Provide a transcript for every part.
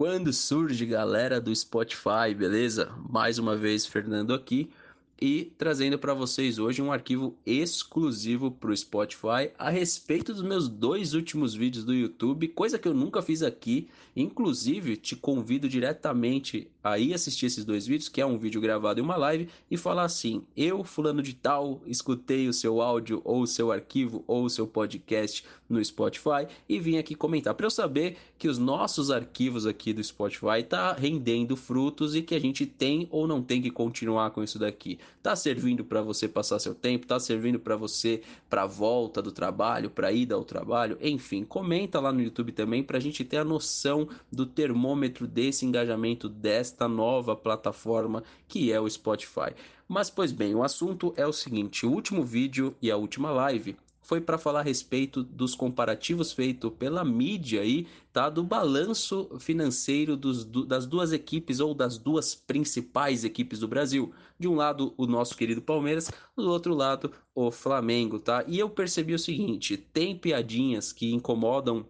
Quando surge, galera do Spotify, beleza? Mais uma vez, Fernando aqui e trazendo para vocês hoje um arquivo exclusivo para o Spotify a respeito dos meus dois últimos vídeos do YouTube, coisa que eu nunca fiz aqui. Inclusive, te convido diretamente a ir assistir esses dois vídeos, que é um vídeo gravado e uma live, e falar assim: eu, fulano de tal, escutei o seu áudio ou o seu arquivo ou o seu podcast no Spotify e vim aqui comentar para eu saber que os nossos arquivos aqui do Spotify tá rendendo frutos e que a gente tem ou não tem que continuar com isso daqui. Tá servindo para você passar seu tempo, tá servindo para você para volta do trabalho, para ida ao trabalho, enfim, comenta lá no YouTube também para a gente ter a noção do termômetro desse engajamento desta nova plataforma que é o Spotify. Mas pois bem, o assunto é o seguinte: o último vídeo e a última live foi para falar a respeito dos comparativos feitos pela mídia aí, tá? Do balanço financeiro dos, do, das duas equipes ou das duas principais equipes do Brasil. De um lado, o nosso querido Palmeiras, do outro lado, o Flamengo, tá? E eu percebi o seguinte: tem piadinhas que incomodam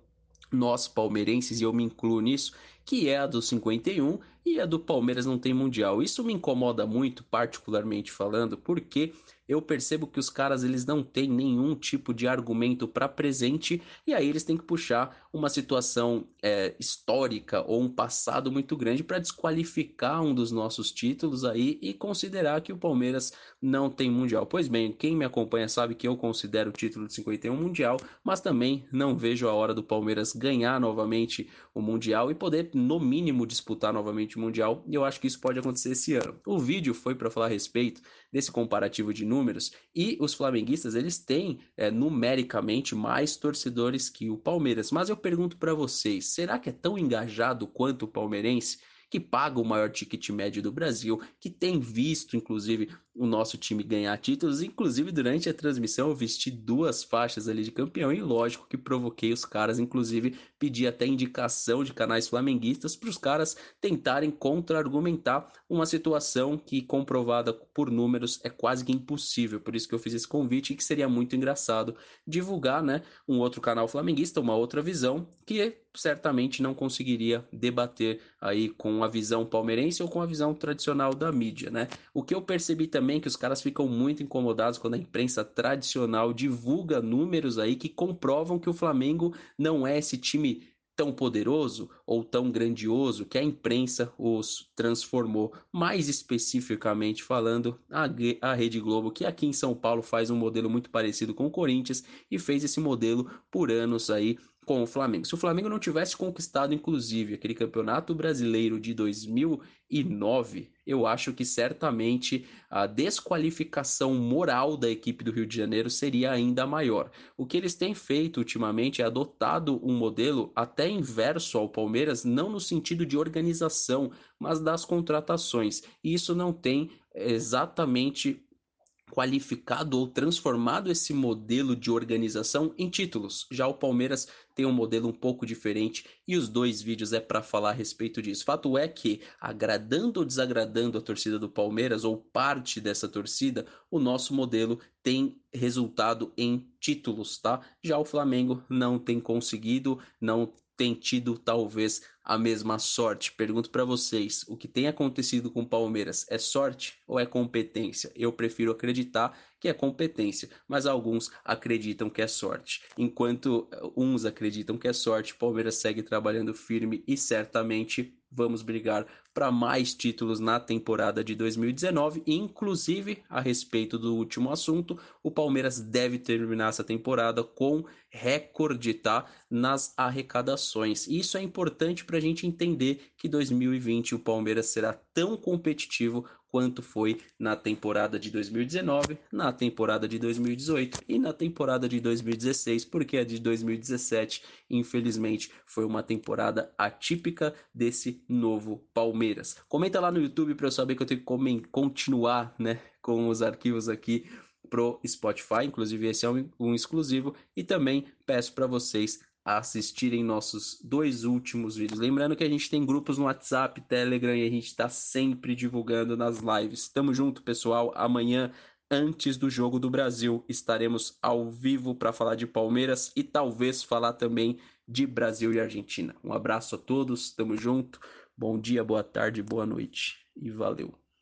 nós palmeirenses, e eu me incluo nisso, que é a do 51 e a do Palmeiras não tem mundial. Isso me incomoda muito, particularmente falando, porque eu percebo que os caras eles não têm nenhum tipo de argumento para presente e aí eles têm que puxar uma situação é, histórica ou um passado muito grande para desqualificar um dos nossos títulos aí e considerar que o Palmeiras não tem mundial. Pois bem, quem me acompanha sabe que eu considero o título de 51 mundial, mas também não vejo a hora do Palmeiras ganhar novamente o mundial e poder no mínimo disputar novamente o mundial. E eu acho que isso pode acontecer esse ano. O vídeo foi para falar a respeito desse comparativo de números e os flamenguistas eles têm é, numericamente mais torcedores que o Palmeiras. Mas eu pergunto para vocês, será que é tão engajado quanto o palmeirense? Que paga o maior ticket médio do Brasil, que tem visto, inclusive, o nosso time ganhar títulos. Inclusive, durante a transmissão, eu vesti duas faixas ali de campeão e, lógico, que provoquei os caras, inclusive, pedi até indicação de canais flamenguistas para os caras tentarem contra-argumentar uma situação que, comprovada por números, é quase que impossível. Por isso que eu fiz esse convite e que seria muito engraçado divulgar, né, um outro canal flamenguista, uma outra visão, que certamente não conseguiria debater aí com a visão palmeirense ou com a visão tradicional da mídia, né? O que eu percebi também é que os caras ficam muito incomodados quando a imprensa tradicional divulga números aí que comprovam que o Flamengo não é esse time tão poderoso ou tão grandioso que a imprensa os transformou. Mais especificamente falando, a, a Rede Globo, que aqui em São Paulo faz um modelo muito parecido com o Corinthians e fez esse modelo por anos aí com o Flamengo. Se o Flamengo não tivesse conquistado, inclusive, aquele campeonato brasileiro de 2009, eu acho que certamente a desqualificação moral da equipe do Rio de Janeiro seria ainda maior. O que eles têm feito ultimamente é adotado um modelo até inverso ao Palmeiras, não no sentido de organização, mas das contratações. E isso não tem exatamente qualificado ou transformado esse modelo de organização em títulos. Já o Palmeiras tem um modelo um pouco diferente e os dois vídeos é para falar a respeito disso. Fato é que, agradando ou desagradando a torcida do Palmeiras ou parte dessa torcida, o nosso modelo tem resultado em títulos, tá? Já o Flamengo não tem conseguido, não tem tido talvez a mesma sorte. Pergunto para vocês, o que tem acontecido com o Palmeiras é sorte ou é competência? Eu prefiro acreditar que é competência, mas alguns acreditam que é sorte. Enquanto uns acreditam que é sorte, o Palmeiras segue trabalhando firme e certamente vamos brigar para mais títulos na temporada de 2019, inclusive a respeito do último assunto, o Palmeiras deve terminar essa temporada com recorde tá, nas arrecadações. Isso é importante para a gente entender que 2020 o Palmeiras será tão competitivo quanto foi na temporada de 2019, na temporada de 2018 e na temporada de 2016, porque a de 2017, infelizmente, foi uma temporada atípica desse novo Palmeiras. Comenta lá no YouTube para eu saber que eu tenho que continuar, né, com os arquivos aqui pro Spotify, inclusive esse é um, um exclusivo e também peço para vocês a assistirem nossos dois últimos vídeos. Lembrando que a gente tem grupos no WhatsApp, Telegram e a gente está sempre divulgando nas lives. Tamo junto, pessoal. Amanhã, antes do jogo do Brasil, estaremos ao vivo para falar de Palmeiras e talvez falar também de Brasil e Argentina. Um abraço a todos, tamo junto. Bom dia, boa tarde, boa noite e valeu.